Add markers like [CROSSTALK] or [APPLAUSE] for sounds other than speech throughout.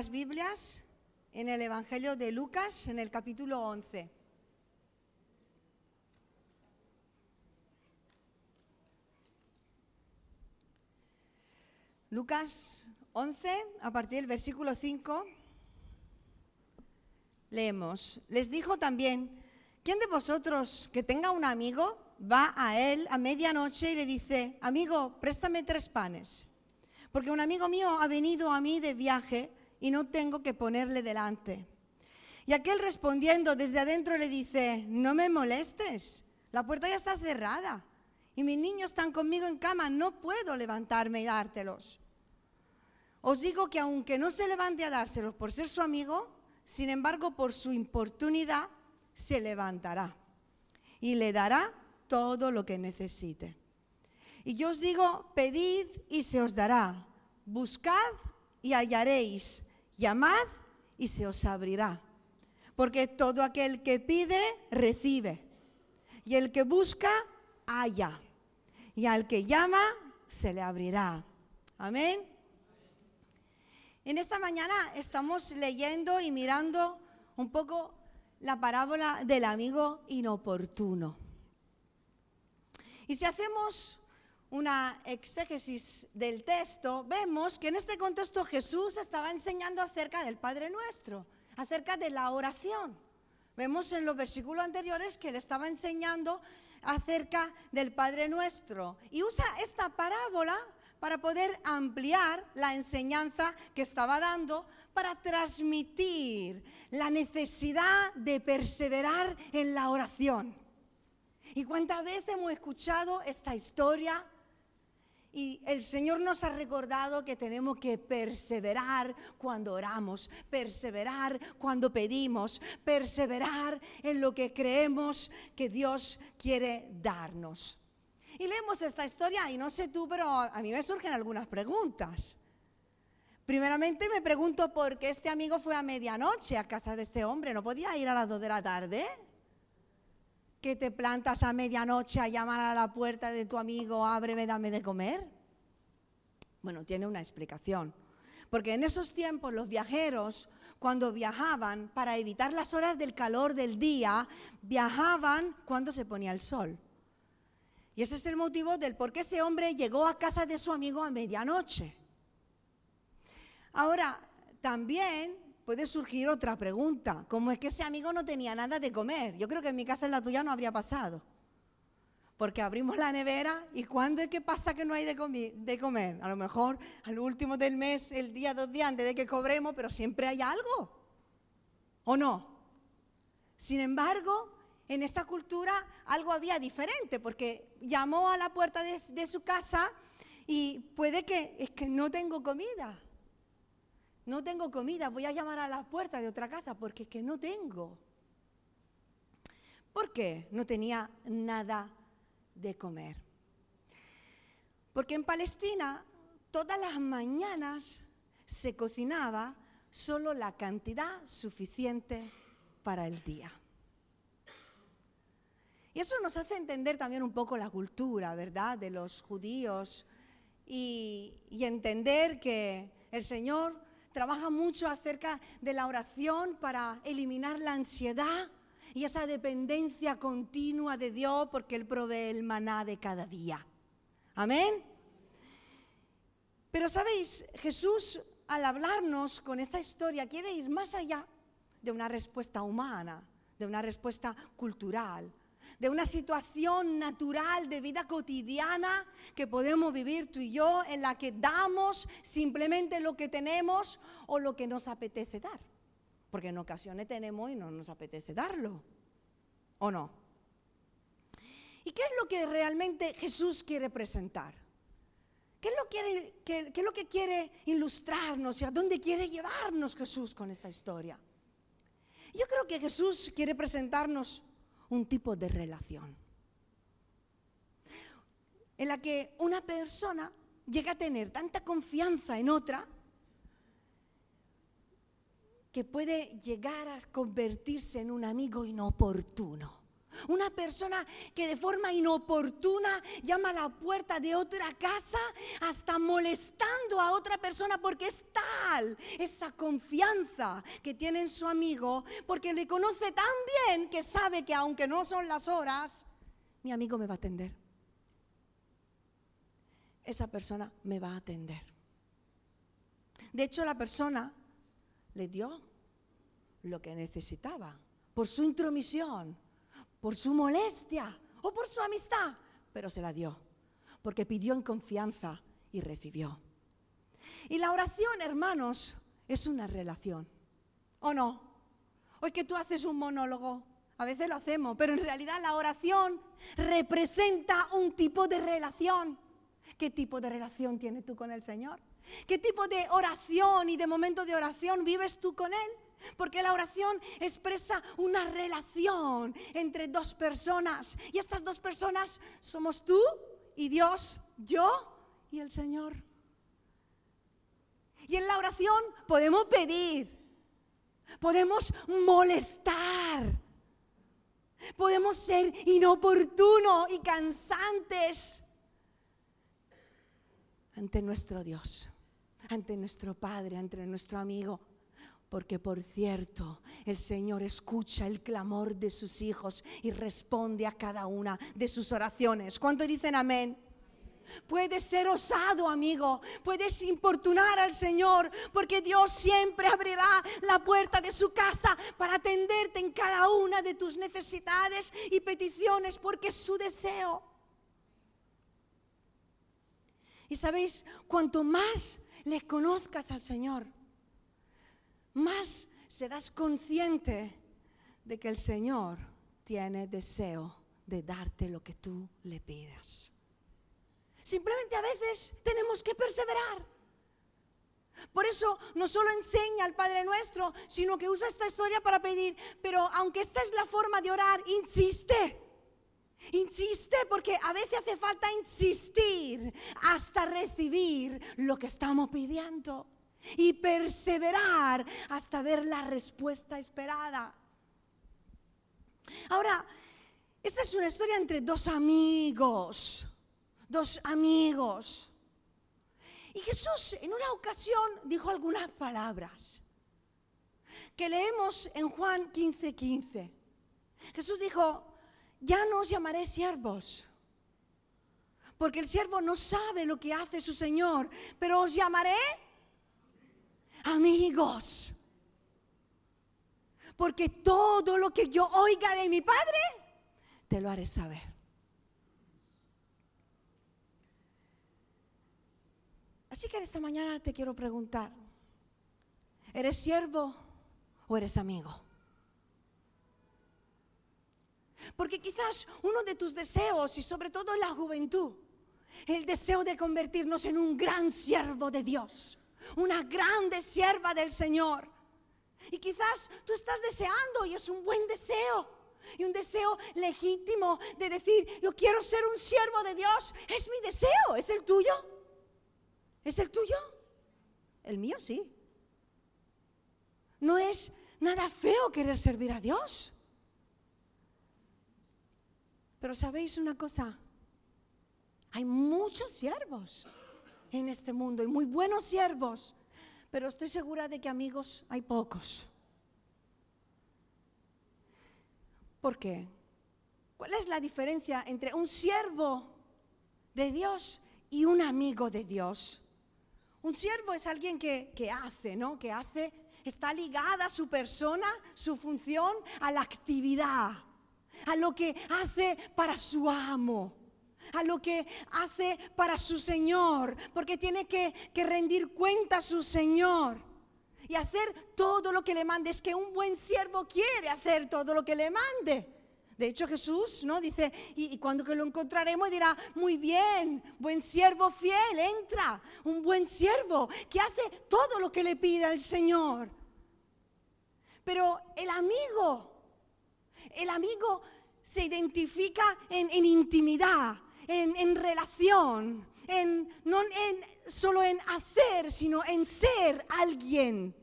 las Biblias en el Evangelio de Lucas, en el capítulo 11. Lucas 11, a partir del versículo 5, leemos, les dijo también, ¿quién de vosotros que tenga un amigo va a él a medianoche y le dice, amigo, préstame tres panes? Porque un amigo mío ha venido a mí de viaje y no tengo que ponerle delante. Y aquel respondiendo desde adentro le dice, no me molestes, la puerta ya está cerrada y mis niños están conmigo en cama, no puedo levantarme y dártelos. Os digo que aunque no se levante a dárselos por ser su amigo, sin embargo por su importunidad se levantará y le dará todo lo que necesite. Y yo os digo, pedid y se os dará, buscad y hallaréis, llamad y se os abrirá. Porque todo aquel que pide, recibe. Y el que busca, halla. Y al que llama, se le abrirá. Amén. En esta mañana estamos leyendo y mirando un poco la parábola del amigo inoportuno. Y si hacemos una exégesis del texto, vemos que en este contexto Jesús estaba enseñando acerca del Padre Nuestro, acerca de la oración. Vemos en los versículos anteriores que le estaba enseñando acerca del Padre Nuestro y usa esta parábola para poder ampliar la enseñanza que estaba dando, para transmitir la necesidad de perseverar en la oración. ¿Y cuántas veces hemos escuchado esta historia y el Señor nos ha recordado que tenemos que perseverar cuando oramos, perseverar cuando pedimos, perseverar en lo que creemos que Dios quiere darnos. Y leemos esta historia y no sé tú, pero a mí me surgen algunas preguntas. Primeramente me pregunto por qué este amigo fue a medianoche a casa de este hombre, no podía ir a las dos de la tarde que te plantas a medianoche a llamar a la puerta de tu amigo, ábreme, dame de comer? Bueno, tiene una explicación. Porque en esos tiempos los viajeros, cuando viajaban, para evitar las horas del calor del día, viajaban cuando se ponía el sol. Y ese es el motivo del por qué ese hombre llegó a casa de su amigo a medianoche. Ahora, también puede surgir otra pregunta, como es que ese amigo no tenía nada de comer. Yo creo que en mi casa en la tuya no habría pasado. Porque abrimos la nevera y ¿cuándo es que pasa que no hay de, de comer? A lo mejor al último del mes, el día, dos días antes de que cobremos, pero siempre hay algo. ¿O no? Sin embargo, en esta cultura algo había diferente, porque llamó a la puerta de, de su casa y puede que es que no tengo comida no tengo comida, voy a llamar a la puerta de otra casa porque es que no tengo. ¿Por qué no tenía nada de comer? Porque en Palestina todas las mañanas se cocinaba solo la cantidad suficiente para el día. Y eso nos hace entender también un poco la cultura, ¿verdad?, de los judíos y, y entender que el Señor trabaja mucho acerca de la oración para eliminar la ansiedad y esa dependencia continua de Dios porque Él provee el maná de cada día. Amén. Pero sabéis, Jesús al hablarnos con esta historia quiere ir más allá de una respuesta humana, de una respuesta cultural, de una situación natural de vida cotidiana que podemos vivir tú y yo, en la que damos simplemente lo que tenemos o lo que nos apetece dar. Porque en ocasiones tenemos y no nos apetece darlo. ¿O no? ¿Y qué es lo que realmente Jesús quiere presentar? ¿Qué es, lo que quiere ilustrarnos y a dónde quiere llevarnos Jesús con esta historia? Yo creo que Jesús quiere presentarnos un tipo de relación en la que una persona llega a tener tanta confianza en otra que puede llegar a convertirse en un amigo inoportuno. Una persona que de forma inoportuna llama a la puerta de otra casa hasta molestando a otra persona porque es tal esa confianza que tiene en su amigo, porque le conoce tan bien que sabe que aunque no son las horas, mi amigo me va a atender. Esa persona me va a atender. De hecho, la persona le dio lo que necesitaba por su intromisión, por su molestia o por su amistad, pero se la dio, porque pidió en confianza y recibió. Y la oración, hermanos, es una relación, ¿o no? Hoy que tú haces un monólogo, a veces lo hacemos, pero en realidad la oración representa un tipo de relación. ¿Qué tipo de relación tienes tú con el Señor? ¿Qué tipo de oración y de momento de oración vives tú con Él? Porque la oración expresa una relación entre dos personas. Y estas dos personas somos tú y Dios, yo y el Señor. Y en la oración podemos pedir, podemos molestar, podemos ser inoportunos y cansantes ante nuestro Dios, ante nuestro Padre, ante nuestro amigo. Porque por cierto, el Señor escucha el clamor de sus hijos y responde a cada una de sus oraciones. ¿Cuánto dicen amén? Puedes ser osado, amigo. Puedes importunar al Señor, porque Dios siempre abrirá la puerta de su casa para atenderte en cada una de tus necesidades y peticiones, porque es su deseo. Y sabéis, cuanto más le conozcas al Señor, más serás consciente de que el Señor tiene deseo de darte lo que tú le pidas. Simplemente a veces tenemos que perseverar. Por eso no solo enseña al Padre nuestro, sino que usa esta historia para pedir, pero aunque esta es la forma de orar, insiste. Insiste porque a veces hace falta insistir hasta recibir lo que estamos pidiendo y perseverar hasta ver la respuesta esperada. Ahora, esta es una historia entre dos amigos, dos amigos. Y Jesús en una ocasión dijo algunas palabras que leemos en Juan 15:15. 15. Jesús dijo, ya no os llamaré siervos, porque el siervo no sabe lo que hace su Señor, pero os llamaré amigos. Porque todo lo que yo oiga de mi Padre, te lo haré saber. Así que esta mañana te quiero preguntar, ¿eres siervo o eres amigo? Porque quizás uno de tus deseos, y sobre todo en la juventud, el deseo de convertirnos en un gran siervo de Dios, una grande sierva del Señor. Y quizás tú estás deseando y es un buen deseo. Y un deseo legítimo de decir, yo quiero ser un siervo de Dios. Es mi deseo. ¿Es el tuyo? ¿Es el tuyo? El mío sí. No es nada feo querer servir a Dios. Pero sabéis una cosa, hay muchos siervos en este mundo y muy buenos siervos, pero estoy segura de que amigos hay pocos. ¿Por qué? ¿Cuál es la diferencia entre un siervo de Dios y un amigo de Dios? Un siervo es alguien que, que hace, ¿no? Que hace, está ligada su persona, su función a la actividad a lo que hace para su amo, a lo que hace para su Señor, porque tiene que, rendir cuenta a su Señor y hacer todo lo que le mande. Es que un buen siervo quiere hacer todo lo que le mande. De hecho, Jesús no dice, y, cuando que lo encontraremos dirá, muy bien, buen siervo fiel, entra, un buen siervo que hace todo lo que le pide al Señor. Pero el amigo el amigo se identifica en, intimidad, en, relación, en, no en, solo en hacer, sino en ser alguien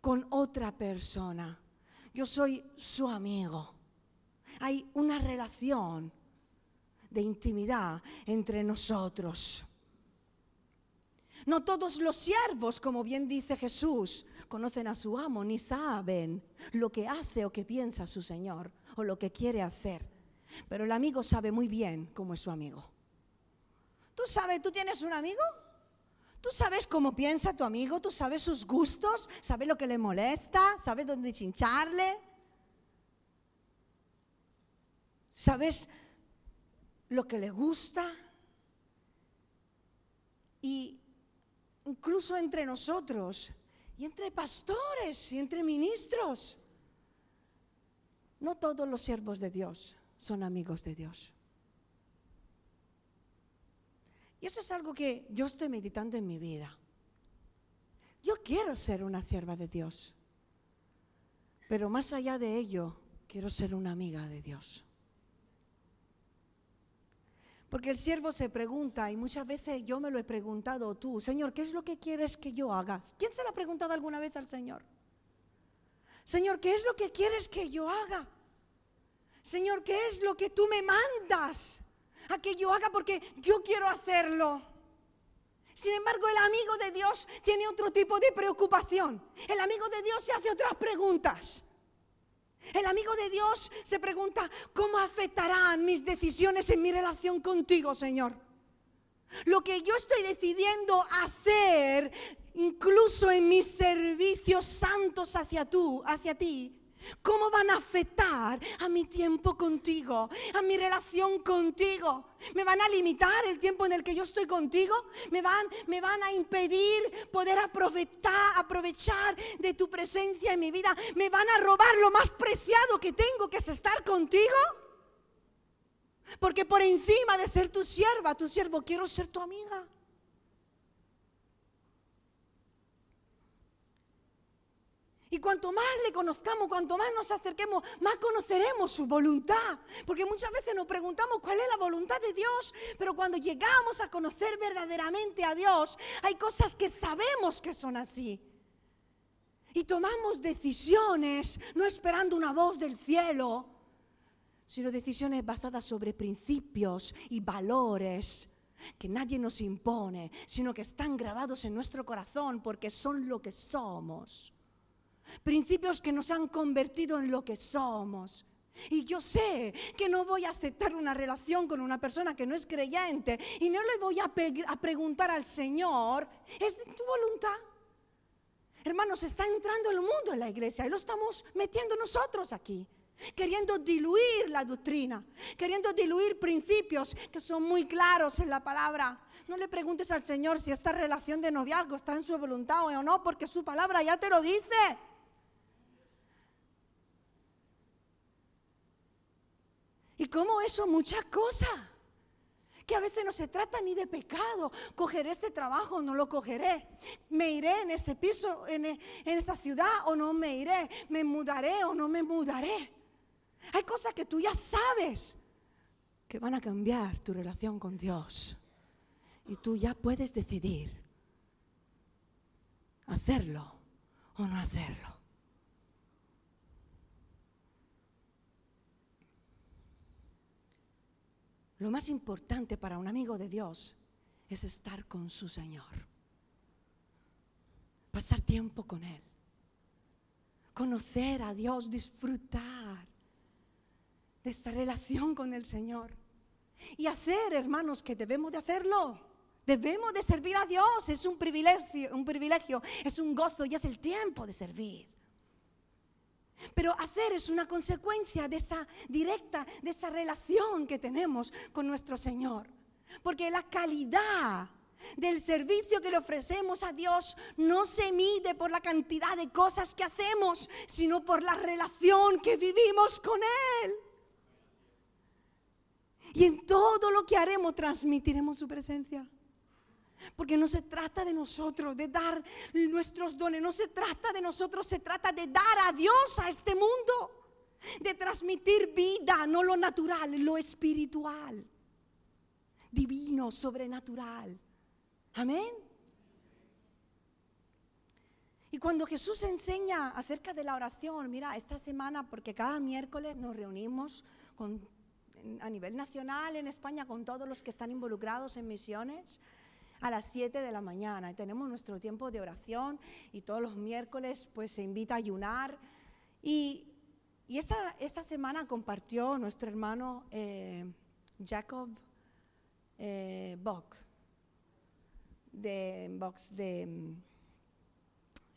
con otra persona. Yo soy su amigo. hay una relación de intimidad entre nosotros. No todos los siervos, como bien dice Jesús, conocen a su amo ni saben lo que hace o que piensa su Señor o lo que quiere hacer. Pero el amigo sabe muy bien cómo es su amigo. ¿Tú sabes, tú tienes un amigo? ¿Tú sabes cómo piensa tu amigo? ¿Tú sabes sus gustos? ¿Sabes lo que le molesta? ¿Sabes dónde chincharle? ¿Sabes lo que le gusta? Y incluso entre nosotros, y entre pastores, y entre ministros, no todos los siervos de Dios son amigos de Dios. Y eso es algo que yo estoy meditando en mi vida. Yo quiero ser una sierva de Dios, pero más allá de ello, quiero ser una amiga de Dios. Porque el siervo se pregunta, y muchas veces yo me lo he preguntado tú, Señor, ¿qué es lo que quieres que yo haga? ¿Quién se lo ha preguntado alguna vez al Señor? Señor, ¿qué es lo que quieres que yo haga? Señor, ¿qué es lo que tú me mandas a que yo haga? Porque yo quiero hacerlo. Sin embargo, el amigo de Dios tiene otro tipo de preocupación. El amigo de Dios se hace otras preguntas. El amigo de Dios se pregunta, ¿cómo afectarán mis decisiones en mi relación contigo, Señor? Lo que yo estoy decidiendo hacer, incluso en mis servicios santos hacia tú, hacia ti, ¿Cómo van a afectar a mi tiempo contigo, a mi relación contigo? ¿Me van a limitar el tiempo en el que yo estoy contigo? ¿Me van, me van a impedir poder aprovechar, aprovechar de tu presencia en mi vida? ¿Me van a robar lo más preciado que tengo, que es estar contigo? Porque por encima de ser tu sierva, tu siervo, quiero ser tu amiga. Y cuanto más le conozcamos, cuanto más nos acerquemos, más conoceremos su voluntad. Porque muchas veces nos preguntamos cuál es la voluntad de Dios, pero cuando llegamos a conocer verdaderamente a Dios, hay cosas que sabemos que son así. Y tomamos decisiones no esperando una voz del cielo, sino decisiones basadas sobre principios y valores que nadie nos impone, sino que están grabados en nuestro corazón porque son lo que somos principios que nos han convertido en lo que somos. Y yo sé que no voy a aceptar una relación con una persona que no es creyente y no le voy a, preguntar al Señor, ¿es de tu voluntad? Hermanos, está entrando el mundo en la iglesia y lo estamos metiendo nosotros aquí, queriendo diluir la doctrina, queriendo diluir principios que son muy claros en la palabra. No le preguntes al Señor si esta relación de noviazgo está en su voluntad o no, porque su palabra ya te lo dice. Y como eso, muchas cosas. Que a veces no se trata ni de pecado. Cogeré este trabajo o no lo cogeré. Me iré en ese piso, en, en esa ciudad o no me iré. Me mudaré o no me mudaré. Hay cosas que tú ya sabes que van a cambiar tu relación con Dios. Y tú ya puedes decidir hacerlo o no hacerlo. Lo más importante para un amigo de Dios es estar con su Señor. Pasar tiempo con Él. Conocer a Dios, disfrutar de esta relación con el Señor. Y hacer, hermanos, que debemos de hacerlo. Debemos de servir a Dios. Es un privilegio, un privilegio, es un gozo y es el tiempo de servir. Pero hacer es una consecuencia de esa directa, de esa relación que tenemos con nuestro Señor. Porque la calidad del servicio que le ofrecemos a Dios no se mide por la cantidad de cosas que hacemos, sino por la relación que vivimos con Él. Y en todo lo que haremos transmitiremos su presencia. Porque no se trata de nosotros, de dar nuestros dones, no se trata de nosotros, se trata de dar a Dios a este mundo, de transmitir vida, no lo natural, lo espiritual, divino, sobrenatural. Amén. Y cuando Jesús enseña acerca de la oración, mira, esta semana, porque cada miércoles nos reunimos a nivel nacional en España con todos los que están involucrados en misiones a las 7 de la mañana. Y tenemos nuestro tiempo de oración y todos los miércoles pues se invita a ayunar. Y, esta, semana compartió nuestro hermano eh, Jacob eh, Bock, de, Box de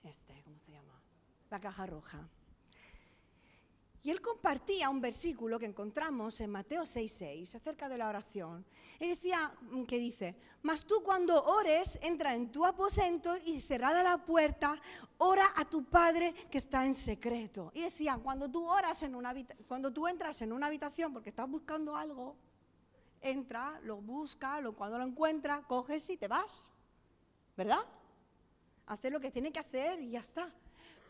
este, ¿cómo se llama? La caja roja. Y él compartía un versículo que encontramos en Mateo 6:6 acerca de la oración. Él decía mm, que dice, "Mas tú cuando ores, entra en tu aposento y cerrada la puerta, ora a tu Padre que está en secreto." Y decía, cuando tú oras en una entras en una habitación porque estás buscando algo, entra, lo busca, lo, cuando lo encuentra, coges y te vas. ¿Verdad? hacer lo que tiene que hacer y ya está.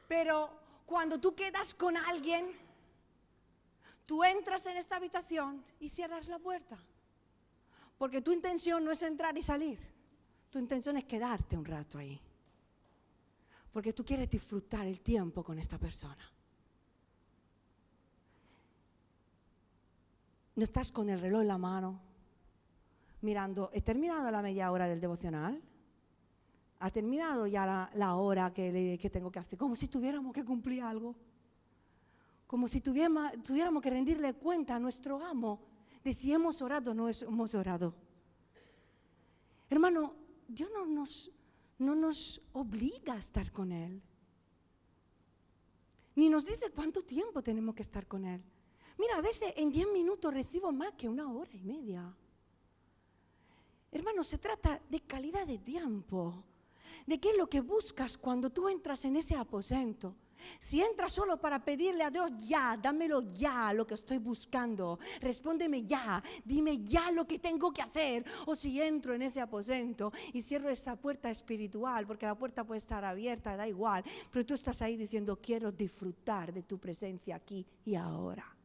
Pero cuando tú quedas con alguien, tú entras en esta habitación y cierras la puerta. Porque tu intención no es entrar y salir. Tu intención es quedarte un rato ahí. Porque tú quieres disfrutar el tiempo con esta persona. No estás con el reloj en la mano, mirando, he terminado la media hora del devocional, ha terminado ya la, hora que, tengo que hacer, como si tuviéramos que cumplir algo, como si tuviéramos, que rendirle cuenta a nuestro amo de si hemos orado o no hemos orado. Hermano, Dios no nos, no nos obliga a estar con Él, ni nos dice cuánto tiempo tenemos que estar con Él. Mira, a veces en 10 minutos recibo más que una hora y media. Hermano, se trata de calidad de tiempo de qué es lo que buscas cuando tú entras en ese aposento. Si entras solo para pedirle a Dios, ya, dámelo ya lo que estoy buscando, respóndeme ya, dime ya lo que tengo que hacer. O si entro en ese aposento y cierro esa puerta espiritual, porque la puerta puede estar abierta, da igual, pero tú estás ahí diciendo, quiero disfrutar de tu presencia aquí y ahora.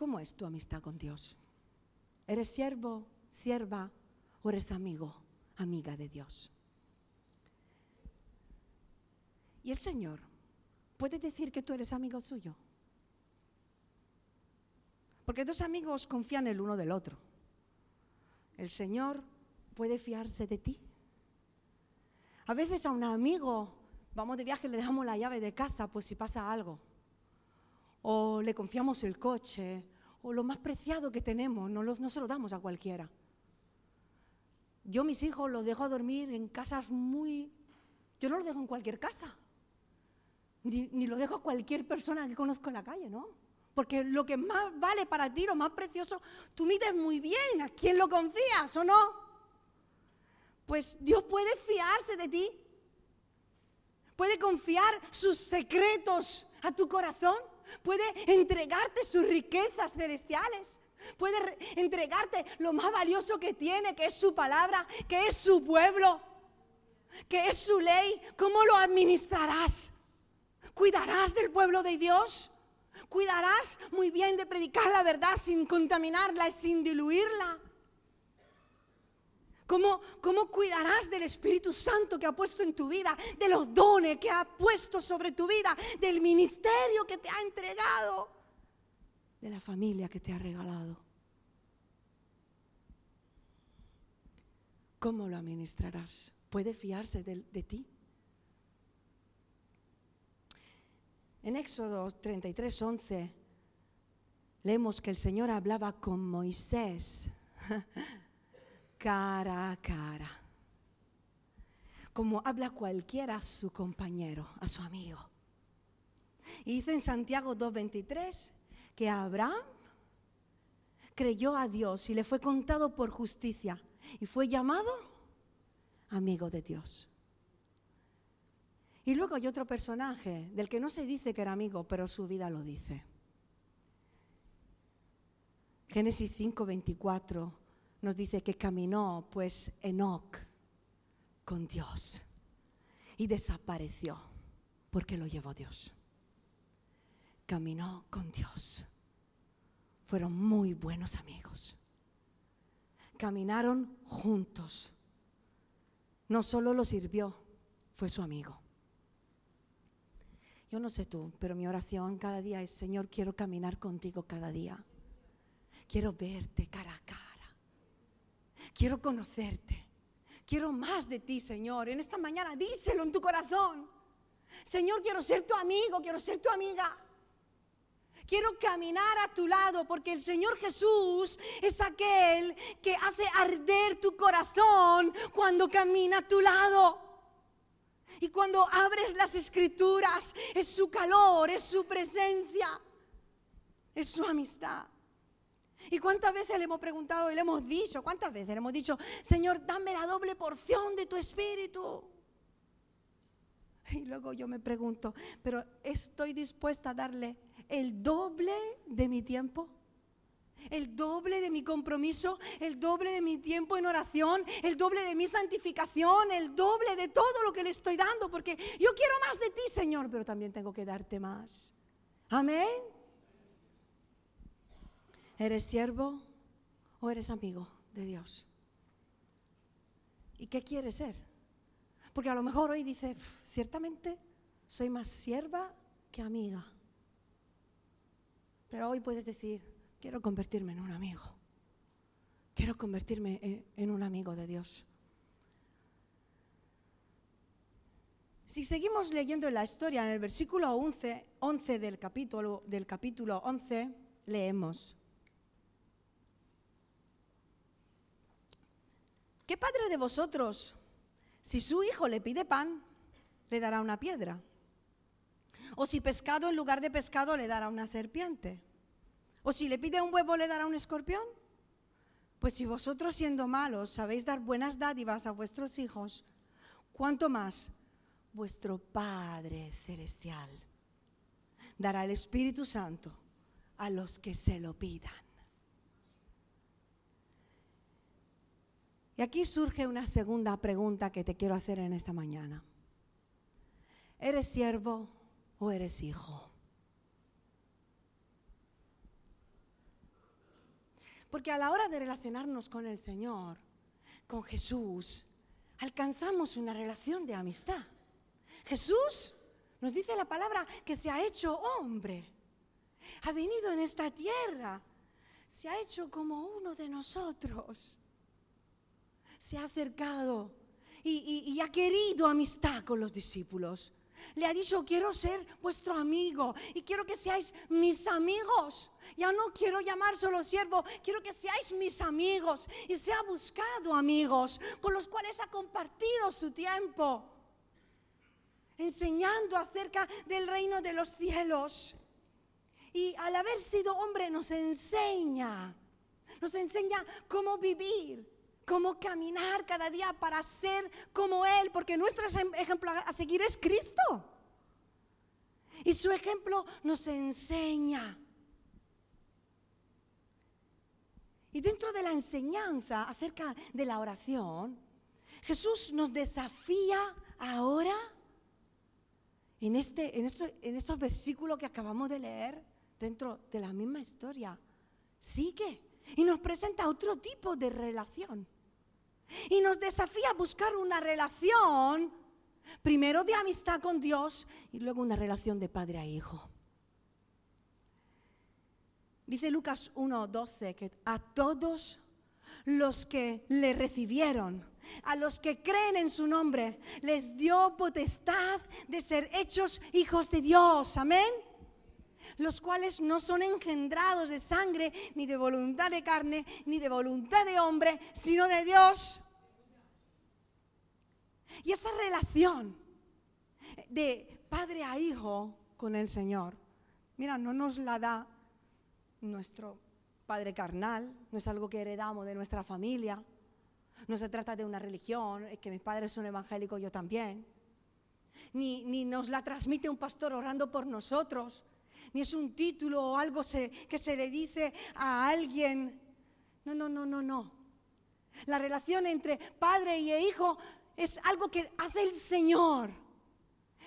¿Cómo es tu amistad con Dios? ¿Eres siervo, sierva o eres amigo, amiga de Dios? Y el Señor puede decir que tú eres amigo suyo. Porque dos amigos confían el uno del otro. El Señor puede fiarse de ti. A veces a un amigo, vamos de viaje, le damos la llave de casa, pues si pasa algo o le confiamos el coche, o lo más preciado que tenemos, no, no se lo damos a cualquiera. Yo mis hijos los dejo dormir en casas muy... Yo no los dejo en cualquier casa, ni, ni lo dejo a cualquier persona que conozco en la calle, ¿no? Porque lo que más vale para ti, lo más precioso, tú mides muy bien a quién lo confías o no. Pues Dios puede fiarse de ti. Puede confiar sus secretos a tu corazón puede entregarte sus riquezas celestiales, puede entregarte lo más valioso que tiene, que es su palabra, que es su pueblo, que es su ley. ¿Cómo lo administrarás? ¿Cuidarás del pueblo de Dios? ¿Cuidarás muy bien de predicar la verdad sin contaminarla y sin diluirla? ¿Cómo, cuidarás del Espíritu Santo que ha puesto en tu vida, de los dones que ha puesto sobre tu vida, del ministerio que te ha entregado, de la familia que te ha regalado? ¿Cómo lo administrarás? ¿Puede fiarse de, de ti? En Éxodo 33, 11 leemos que el Señor hablaba con Moisés [LAUGHS] cara a cara. Como habla cualquiera a su compañero, a su amigo. Y dice en Santiago 2.23 que Abraham creyó a Dios y le fue contado por justicia y fue llamado amigo de Dios. Y luego hay otro personaje del que no se dice que era amigo, pero su vida lo dice. Génesis 5:24 nos dice que caminó pues Enoch con Dios y desapareció porque lo llevó Dios. Caminó con Dios. fueron muy buenos amigos. Caminaron juntos. No solo lo sirvió, fue su amigo. Yo no sé tú, pero mi oración cada día es, Señor, quiero caminar contigo cada día. Quiero verte cara a cara. Quiero conocerte. Quiero más de ti, Señor. En esta mañana díselo en tu corazón. Señor, quiero ser tu amigo, quiero ser tu amiga. Quiero caminar a tu lado porque el Señor Jesús es aquel que hace arder tu corazón cuando camina a tu lado. Y cuando abres las escrituras, es su calor, es su presencia, es su amistad. ¿Y cuántas veces le hemos preguntado y le hemos dicho, cuántas veces le hemos dicho, Señor, dame la doble porción de tu espíritu? Y luego yo me pregunto, pero ¿estoy dispuesta a darle el doble de mi tiempo? el doble de mi compromiso, el doble de mi tiempo en oración, el doble de mi santificación, el doble de todo lo que le estoy dando, porque yo quiero más de ti, Señor, pero también tengo que darte más. Amén. ¿Eres siervo o eres amigo de Dios? ¿Y qué quieres ser? Porque a lo mejor hoy dice, ciertamente soy más sierva que amiga. Pero hoy puedes decir, quiero convertirme en un amigo. Quiero convertirme en, un amigo de Dios. Si seguimos leyendo la historia, en el versículo 11, 11 del, capítulo, del capítulo 11, leemos. ¿Qué padre de vosotros, si su hijo le pide pan, le dará una piedra? O si pescado en lugar de pescado le dará una serpiente. ¿O si le pide un huevo le dará un escorpión? Pues si vosotros siendo malos sabéis dar buenas dádivas a vuestros hijos, ¿cuánto más vuestro Padre Celestial dará el Espíritu Santo a los que se lo pidan? Y aquí surge una segunda pregunta que te quiero hacer en esta mañana. ¿Eres siervo o eres hijo? Porque a la hora de relacionarnos con el Señor, con Jesús, alcanzamos una relación de amistad. Jesús nos dice la palabra que se ha hecho hombre. Ha venido en esta tierra. Se ha hecho como uno de nosotros. Se ha acercado y, ha querido amistad con los discípulos. Le ha dicho, quiero ser vuestro amigo y quiero que seáis mis amigos. Ya no quiero llamar solo siervo, quiero que seáis mis amigos. Y se ha buscado amigos con los cuales ha compartido su tiempo, enseñando acerca del reino de los cielos. Y al haber sido hombre nos enseña, nos enseña cómo vivir cómo caminar cada día para ser como Él, porque nuestro ejemplo a seguir es Cristo. Y su ejemplo nos enseña. Y dentro de la enseñanza acerca de la oración, Jesús nos desafía ahora, en, este, en, en estos versículos que acabamos de leer, dentro de la misma historia, sigue y nos presenta otro tipo de relación. Y nos desafía a buscar una relación, primero de amistad con Dios y luego una relación de padre a hijo. Dice Lucas 1:12 que a todos los que le recibieron, a los que creen en su nombre, les dio potestad de ser hechos hijos de Dios. Amén los cuales no son engendrados de sangre, ni de voluntad de carne, ni de voluntad de hombre, sino de Dios. Y esa relación de padre a hijo con el Señor, mira, no nos la da nuestro padre carnal, no es algo que heredamos de nuestra familia, no se trata de una religión, es que mis padres son evangélicos, yo también. Ni, ni, nos la transmite un pastor orando por nosotros, ni es un título o algo que se le dice a alguien. No, no, no, no, no. La relación entre padre y hijo es algo que hace el Señor.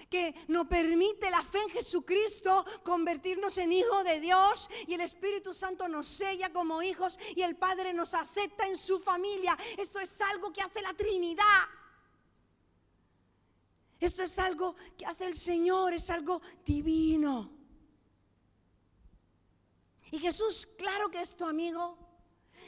que nos permite la fe en Jesucristo convertirnos en hijos de Dios y el Espíritu Santo nos sella como hijos y el Padre nos acepta en su familia. Esto es algo que hace la Trinidad. Esto es algo que hace el Señor, es algo divino. Y Jesús, claro que es tu amigo,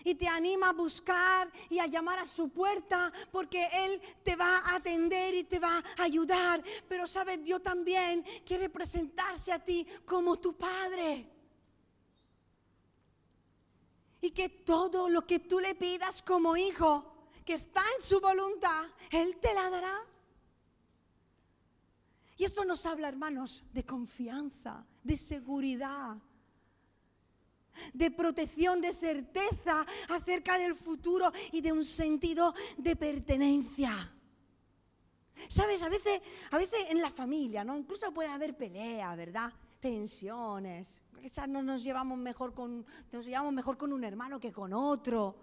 y te anima a buscar y a llamar a su puerta porque Él te va a atender y te va a ayudar. Pero sabes, Dios también quiere presentarse a ti como tu Padre. Y que todo lo que tú le pidas como hijo, que está en su voluntad, Él te la dará. Y esto nos habla, hermanos, de confianza, de seguridad de protección, de certeza acerca del futuro y de un sentido de pertenencia. Sabes, a veces, a veces en la familia, ¿no? Incluso puede haber pelea, ¿verdad? Tensiones. Quizás no nos llevamos mejor con, nos llevamos mejor con un hermano que con otro.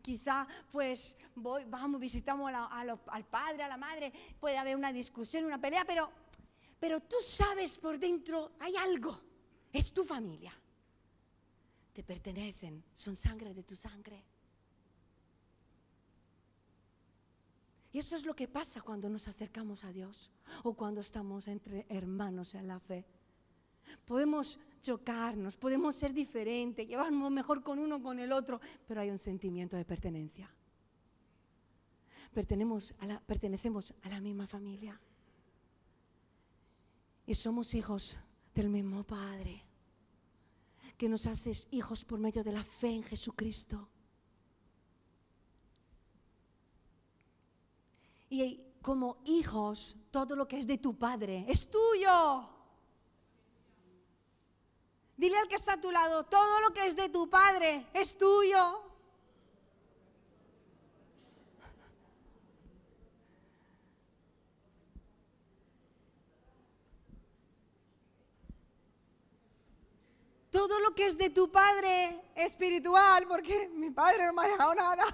Quizá, pues, voy, vamos, visitamos al padre, a la madre, puede haber una discusión, una pelea, pero, pero tú sabes por dentro, hay algo, es tu familia te pertenecen, son sangre de tu sangre. Y eso es lo que pasa cuando nos acercamos a Dios o cuando estamos entre hermanos en la fe. Podemos chocarnos, podemos ser diferentes, llevarnos mejor con uno con el otro, pero hay un sentimiento de pertenencia. La, pertenecemos a la misma familia. Y somos hijos del mismo Padre que nos haces hijos por medio de la fe en Jesucristo. Y como hijos, todo lo que es de tu Padre es tuyo. Dile al que está a tu lado, todo lo que es de tu Padre es tuyo. Todo lo que es de tu padre espiritual, porque mi padre no me ha dejado nada.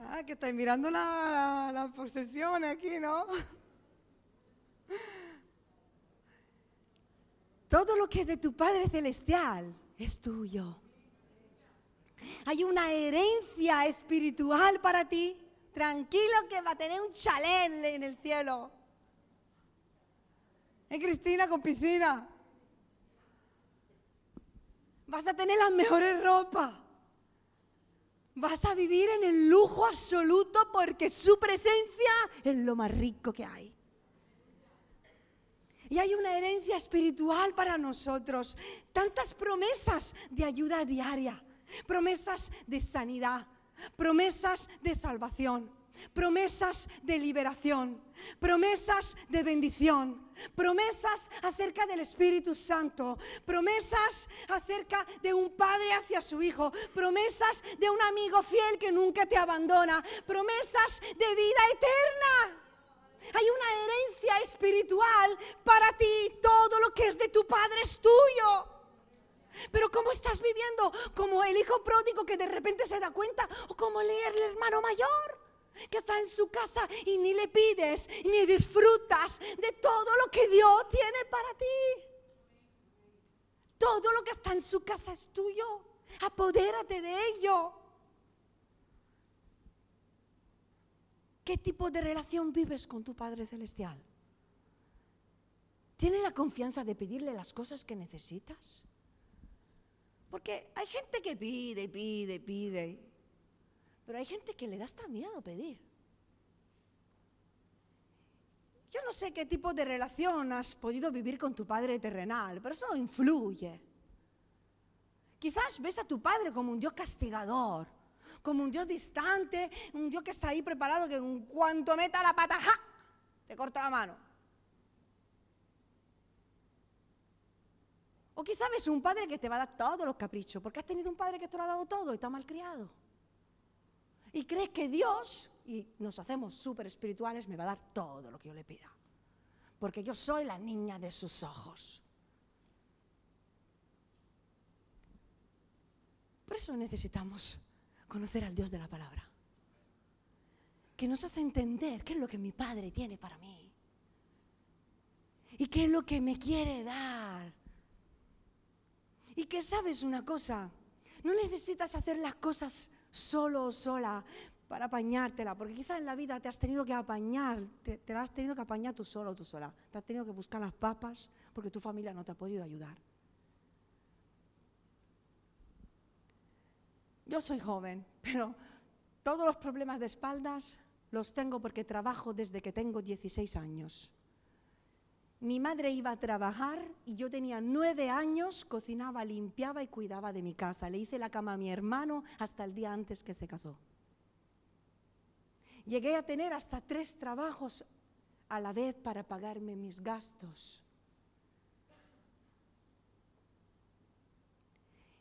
Ah, que estáis mirando la, la aquí, ¿no? Todo lo que es de tu Padre Celestial es tuyo. Hay una herencia espiritual para ti tranquilo que va a tener un chalet en el cielo. En Cristina con piscina. Vas a tener las mejores ropas. Vas a vivir en el lujo absoluto porque su presencia es lo más rico que hay. Y hay una herencia espiritual para nosotros. Tantas promesas de ayuda diaria, promesas de sanidad, promesas de salvación, promesas de liberación, promesas de bendición, promesas acerca del Espíritu Santo, promesas acerca de un padre hacia su hijo, promesas de un amigo fiel que nunca te abandona, promesas de vida eterna. Hay una herencia espiritual para ti. Todo lo que es de tu Padre es tuyo. Pero ¿cómo estás viviendo? Como el hijo pródigo que de repente se da cuenta o como el hermano mayor que está en su casa y ni le pides ni disfrutas de todo lo que Dios tiene para ti. Todo lo que está en su casa es tuyo. Apodérate de ello. ¿Qué tipo de relación vives con tu Padre Celestial? ¿Tienes la confianza de pedirle las cosas que necesitas? Porque hay gente que pide, pide, pide. Pero hay gente que le da hasta miedo pedir. Yo no sé qué tipo de relación has podido vivir con tu padre terrenal, pero eso influye. Quizás ves a tu padre como un Dios castigador, como un Dios distante, un Dios que está ahí preparado que en cuanto meta la pata, ¡ja! te corta la mano. O quizá ves un padre que te va a dar todos los caprichos, porque has tenido un padre que te lo ha dado todo y está mal criado. Y crees que Dios, y nos hacemos súper espirituales, me va a dar todo lo que yo le pida. Porque yo soy la niña de sus ojos. Por eso necesitamos conocer al Dios de la palabra. Que nos hace entender qué es lo que mi Padre tiene para mí. Y qué es lo que me quiere dar. Y que sabes una cosa, no necesitas hacer las cosas solo o sola para apañártela, porque quizás en la vida te has tenido que apañar, te, te la has tenido que apañar tú solo o tú sola. Te has tenido que buscar las papas porque tu familia no te ha podido ayudar. Yo soy joven, pero todos los problemas de espaldas los tengo porque trabajo desde que tengo 16 años. Mi madre iba a trabajar y yo tenía nueve años, cocinaba, limpiaba y cuidaba de mi casa. Le hice la cama a mi hermano hasta el día antes que se casó. Llegué a tener hasta tres trabajos a la vez para pagarme mis gastos.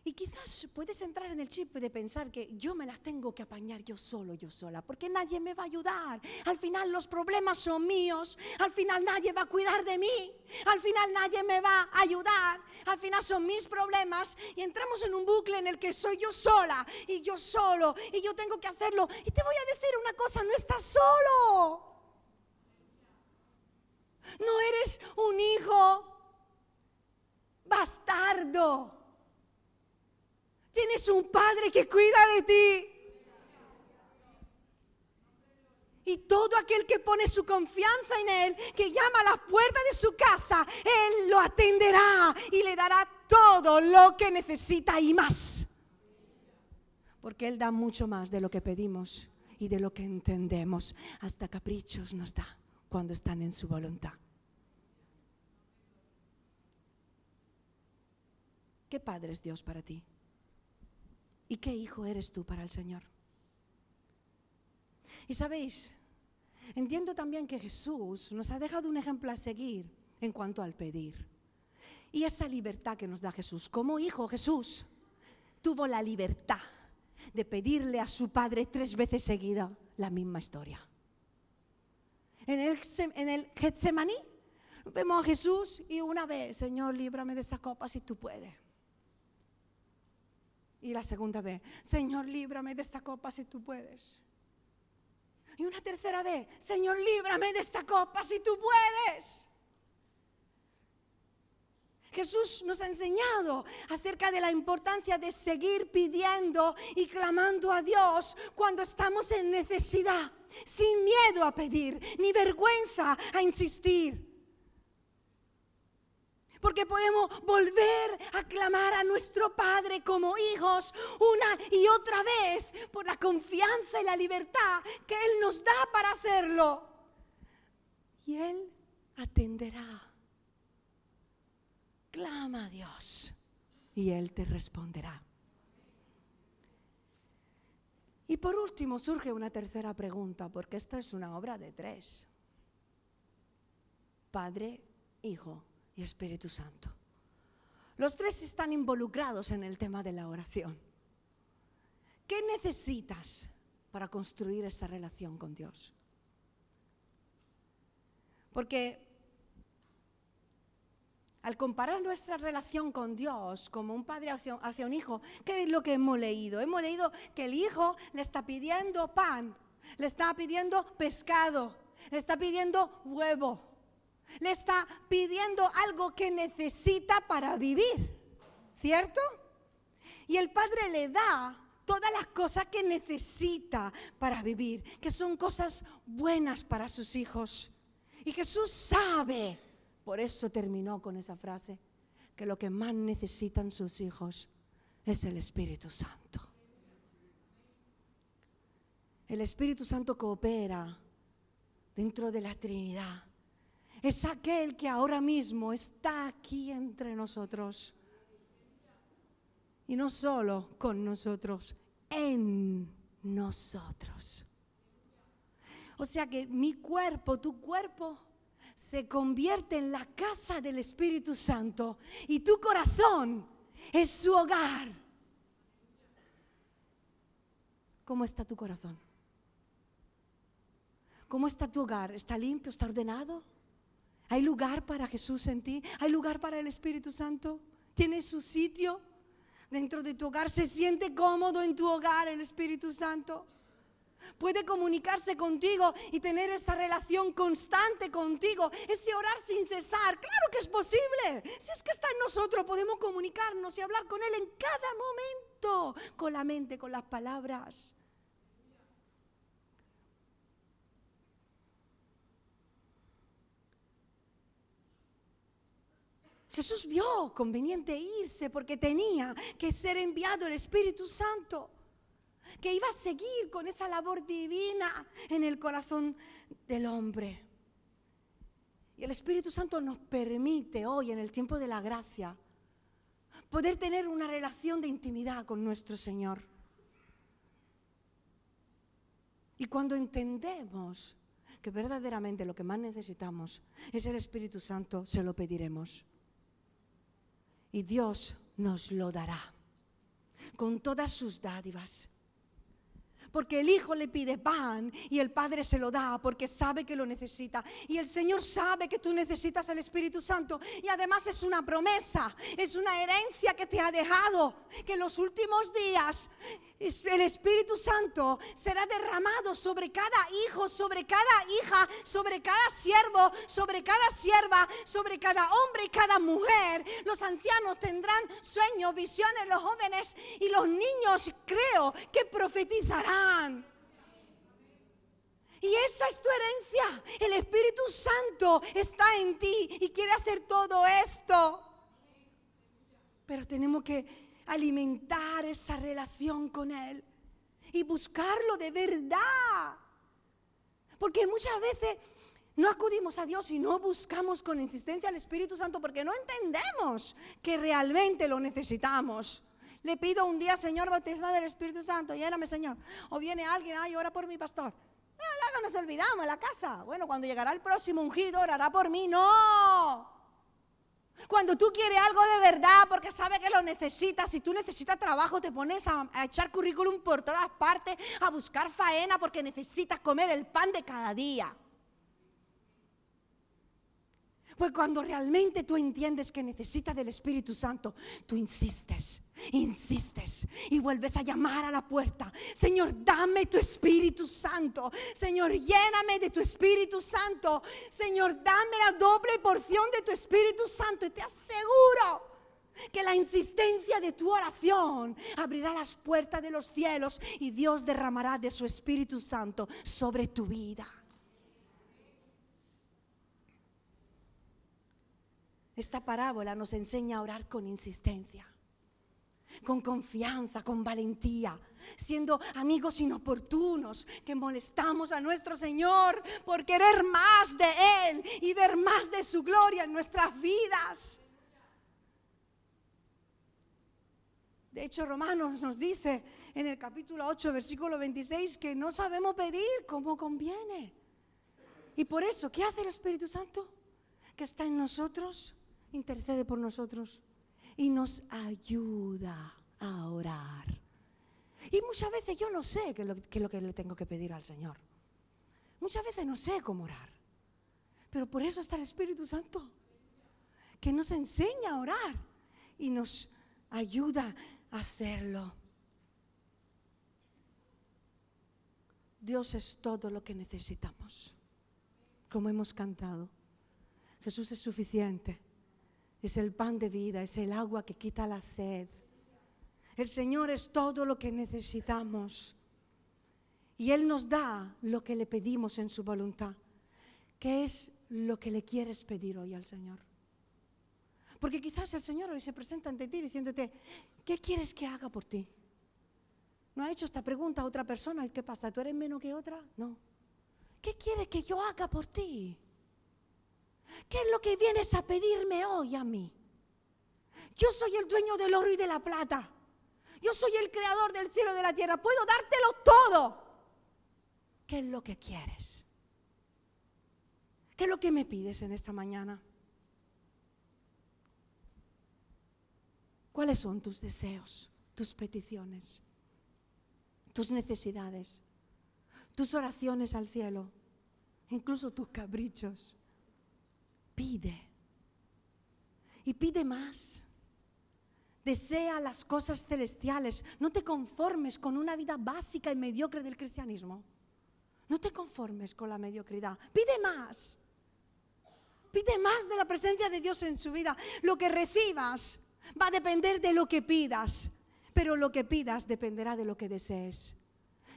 Y quizás puedes entrar en el chip de pensar que yo me las tengo que apañar yo solo, yo sola, porque nadie me va a ayudar. Al final los problemas son míos, al final nadie va a cuidar de mí, al final nadie me va a ayudar, al final son mis problemas y entramos en un bucle en el que soy yo sola y yo solo y yo tengo que hacerlo. Y te voy a decir una cosa, no estás solo. No eres un hijo bastardo. Tienes un Padre que cuida de ti. Y todo aquel que pone su confianza en Él, que llama a la puerta de su casa, Él lo atenderá y le dará todo lo que necesita y más. Porque Él da mucho más de lo que pedimos y de lo que entendemos. Hasta caprichos nos da cuando están en su voluntad. ¿Qué Padre es Dios para ti? ¿Y qué hijo eres tú para el Señor? Y sabéis, entiendo también que Jesús nos ha dejado un ejemplo a seguir en cuanto al pedir. Y esa libertad que nos da Jesús. Como hijo Jesús tuvo la libertad de pedirle a su Padre tres veces seguida la misma historia. En el, en el Getsemaní vemos a Jesús y una vez, Señor, líbrame de esa copa si tú puedes. Y la segunda vez, Señor, líbrame de esta copa si tú puedes. Y una tercera vez, Señor, líbrame de esta copa si tú puedes. Jesús nos ha enseñado acerca de la importancia de seguir pidiendo y clamando a Dios cuando estamos en necesidad, sin miedo a pedir, ni vergüenza a insistir porque podemos volver a clamar a nuestro Padre como hijos una y otra vez por la confianza y la libertad que Él nos da para hacerlo. Y Él atenderá. Clama a Dios y Él te responderá. Y por último surge una tercera pregunta, porque esta es una obra de tres. Padre, Hijo y Espíritu Santo. Los tres están involucrados en el tema de la oración. ¿Qué necesitas para construir esa relación con Dios? Porque al comparar nuestra relación con Dios como un padre hacia, un hijo, ¿qué es lo que hemos leído? Hemos leído que el hijo le está pidiendo pan, le está pidiendo pescado, le está pidiendo huevo. Le está pidiendo algo que necesita para vivir, ¿cierto? Y el Padre le da todas las cosas que necesita para vivir, que son cosas buenas para sus hijos. Y Jesús sabe, por eso terminó con esa frase, que lo que más necesitan sus hijos es el Espíritu Santo. El Espíritu Santo coopera dentro de la Trinidad es aquel que ahora mismo está aquí entre nosotros. Y no solo con nosotros, en nosotros. O sea que mi cuerpo, tu cuerpo, se convierte en la casa del Espíritu Santo y tu corazón es su hogar. ¿Cómo está tu corazón? ¿Cómo está tu hogar? ¿Está limpio? ¿Está ordenado? ¿Hay lugar para Jesús en ti? ¿Hay lugar para el Espíritu Santo? ¿Tiene su sitio? dentro de tu hogar, se siente cómodo en tu hogar el Espíritu Santo. Puede comunicarse contigo y tener esa relación constante contigo, ese orar sin cesar. Claro que es posible. Si es que está en nosotros, podemos comunicarnos y hablar con Él en cada momento, con la mente, con las palabras. Jesús vio conveniente irse porque tenía que ser enviado el Espíritu Santo que iba a seguir con esa labor divina en el corazón del hombre. Y el Espíritu Santo nos permite hoy, en el tiempo de la gracia, poder tener una relación de intimidad con nuestro Señor. Y cuando entendemos que verdaderamente lo que más necesitamos es el Espíritu Santo, se lo pediremos. Y Dios nos lo dará. Con todas sus dádivas porque el Hijo le pide pan y el Padre se lo da porque sabe que lo necesita. Y el Señor sabe que tú necesitas el Espíritu Santo y además es una promesa, es una herencia que te ha dejado, que en los últimos días el Espíritu Santo será derramado sobre cada hijo, sobre cada hija, sobre cada siervo, sobre cada sierva, sobre cada hombre y cada mujer. Los ancianos tendrán sueños, visiones, los jóvenes y los niños creo que profetizarán. Y esa es tu herencia. El Espíritu Santo está en ti y quiere hacer todo esto. Pero tenemos que alimentar esa relación con Él y buscarlo de verdad. Porque muchas veces no acudimos a Dios y no buscamos con insistencia al Espíritu Santo porque no entendemos que realmente lo necesitamos. Le pido un día, Señor, bautismo del Espíritu Santo, lléname, Señor. O viene alguien, ay, ora por mi pastor. No, luego nos olvidamos en la casa. Bueno, cuando llegará el próximo ungido, orará por mí. No. Cuando tú quieres algo de verdad porque sabes que lo necesitas, si tú necesitas trabajo te pones a, echar currículum por todas partes, a buscar faena porque necesitas comer el pan de cada día. Pues cuando realmente tú entiendes que necesitas del Espíritu Santo, tú insistes, insistes y vuelves a llamar a la puerta. Señor, dame tu Espíritu Santo. Señor, lléname de tu Espíritu Santo. Señor, dame la doble porción de tu Espíritu Santo. Y te aseguro que la insistencia de tu oración abrirá las puertas de los cielos y Dios derramará de su Espíritu Santo sobre tu vida. Esta parábola nos enseña a orar con insistencia, con confianza, con valentía, siendo amigos inoportunos que molestamos a nuestro Señor por querer más de Él y ver más de su gloria en nuestras vidas. De hecho, Romanos nos dice en el capítulo 8, versículo 26, que no sabemos pedir como conviene. Y por eso, ¿qué hace el Espíritu Santo? Que está en nosotros intercede por nosotros y nos ayuda a orar. Y muchas veces yo no sé qué es, lo, que le tengo que pedir al Señor. Muchas veces no sé cómo orar. Pero por eso está el Espíritu Santo, que nos enseña a orar y nos ayuda a hacerlo. Dios es todo lo que necesitamos, como hemos cantado. Jesús es suficiente es el pan de vida, es el agua que quita la sed. El Señor es todo lo que necesitamos. Y Él nos da lo que le pedimos en su voluntad. ¿Qué es lo que le quieres pedir hoy al Señor? Porque quizás el Señor hoy se presenta ante ti diciéndote, ¿qué quieres que haga por ti? ¿No ha hecho esta pregunta a otra persona? ¿Qué pasa? ¿Tú eres menos que otra? No. ¿Qué quiere que yo haga por ti? ¿Qué es lo que vienes a pedirme hoy a mí? Yo soy el dueño del oro y de la plata. Yo soy el creador del cielo y de la tierra. Puedo dártelo todo. ¿Qué es lo que quieres? ¿Qué es lo que me pides en esta mañana? ¿Cuáles son tus deseos, tus peticiones, tus necesidades, tus oraciones al cielo, incluso tus caprichos? Pide. Y pide más. Desea las cosas celestiales. No te conformes con una vida básica y mediocre del cristianismo. No te conformes con la mediocridad. Pide más. Pide más de la presencia de Dios en su vida. Lo que recibas va a depender de lo que pidas. Pero lo que pidas dependerá de lo que desees.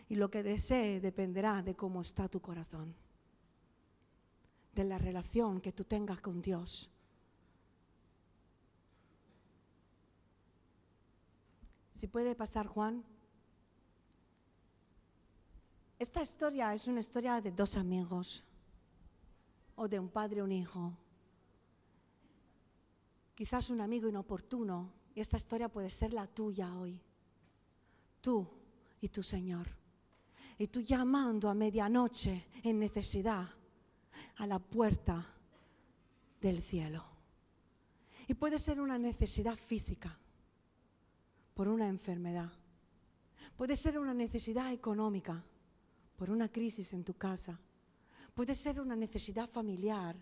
Y lo que desees dependerá de cómo está tu corazón. De la relación que tú tengas con Dios. Si puede pasar Juan. Esta historia es una historia de dos amigos o de un padre o un hijo. Quizás un amigo inoportuno y esta historia puede ser la tuya hoy. Tú y tu Señor. Y tú llamando a medianoche en necesidad a la puerta del cielo. Y puede ser una necesidad física por una enfermedad. Puede ser una necesidad económica por una crisis en tu casa. Puede ser una necesidad familiar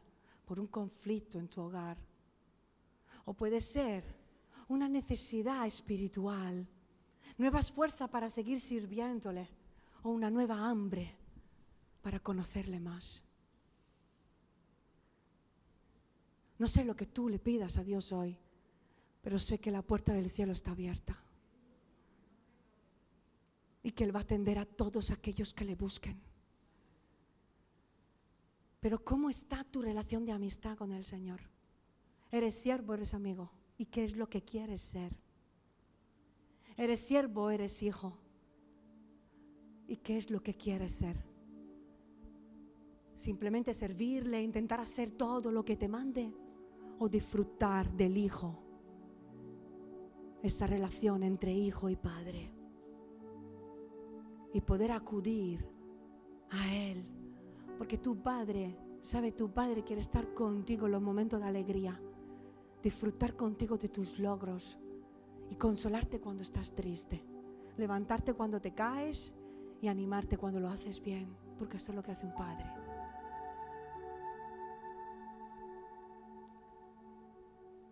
por un conflicto en tu hogar. O puede ser una necesidad espiritual, nuevas fuerzas para seguir sirviéndole o una nueva hambre para conocerle más. No sé lo que tú le pidas a Dios hoy, pero sé que la puerta del cielo está abierta y que Él va a atender a todos aquellos que le busquen. Pero ¿cómo está tu relación de amistad con el Señor? ¿Eres siervo, eres amigo? ¿Y qué es lo que quieres ser? ¿Eres siervo, eres hijo? ¿Y qué es lo que quieres ser? ¿Simplemente servirle, intentar hacer todo lo que te mande? ¿O disfrutar del hijo? Esa relación entre hijo y padre y poder acudir a Él. Porque tu Padre, sabe, tu Padre quiere estar contigo en los momentos de alegría, disfrutar contigo de tus logros y consolarte cuando estás triste, levantarte cuando te caes y animarte cuando lo haces bien, porque eso es lo que hace un Padre.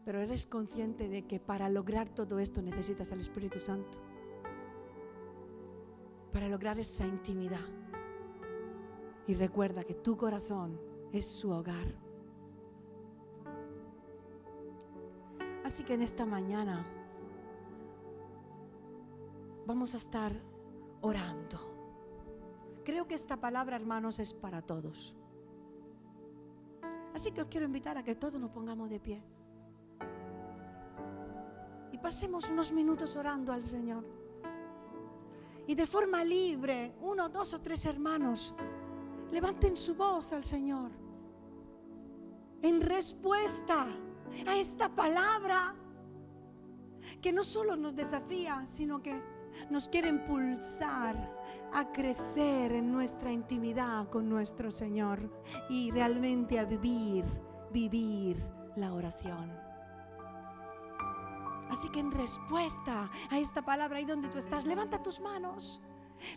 Pero eres consciente de que para lograr todo esto necesitas al Espíritu Santo para lograr esa intimidad. Y recuerda que tu corazón es su hogar. Así que en esta mañana vamos a estar orando. Creo que esta palabra, hermanos, es para todos. Así que os quiero invitar a que todos nos pongamos de pie. Pasemos unos minutos orando al Señor y de forma libre, uno, dos o tres hermanos, levanten su voz al Señor en respuesta a esta palabra que no solo nos desafía, sino que nos quiere impulsar a crecer en nuestra intimidad con nuestro Señor y realmente a vivir, vivir la oración. Así que en respuesta a esta palabra, ahí donde tú estás, levanta tus manos.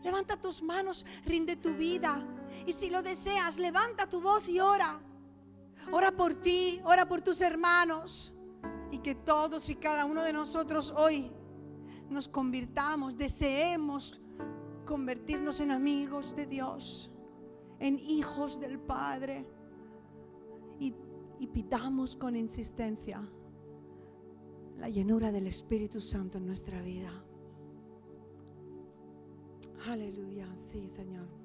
Levanta tus manos, rinde tu vida. Y si lo deseas, levanta tu voz y ora. Ora por ti, ora por tus hermanos. Y que todos y cada uno de nosotros hoy nos convirtamos, deseemos convertirnos en amigos de Dios, en hijos del Padre. Y, y pidamos con insistencia la llenura del Espíritu Santo en nuestra vida. Aleluya, sí, Señor.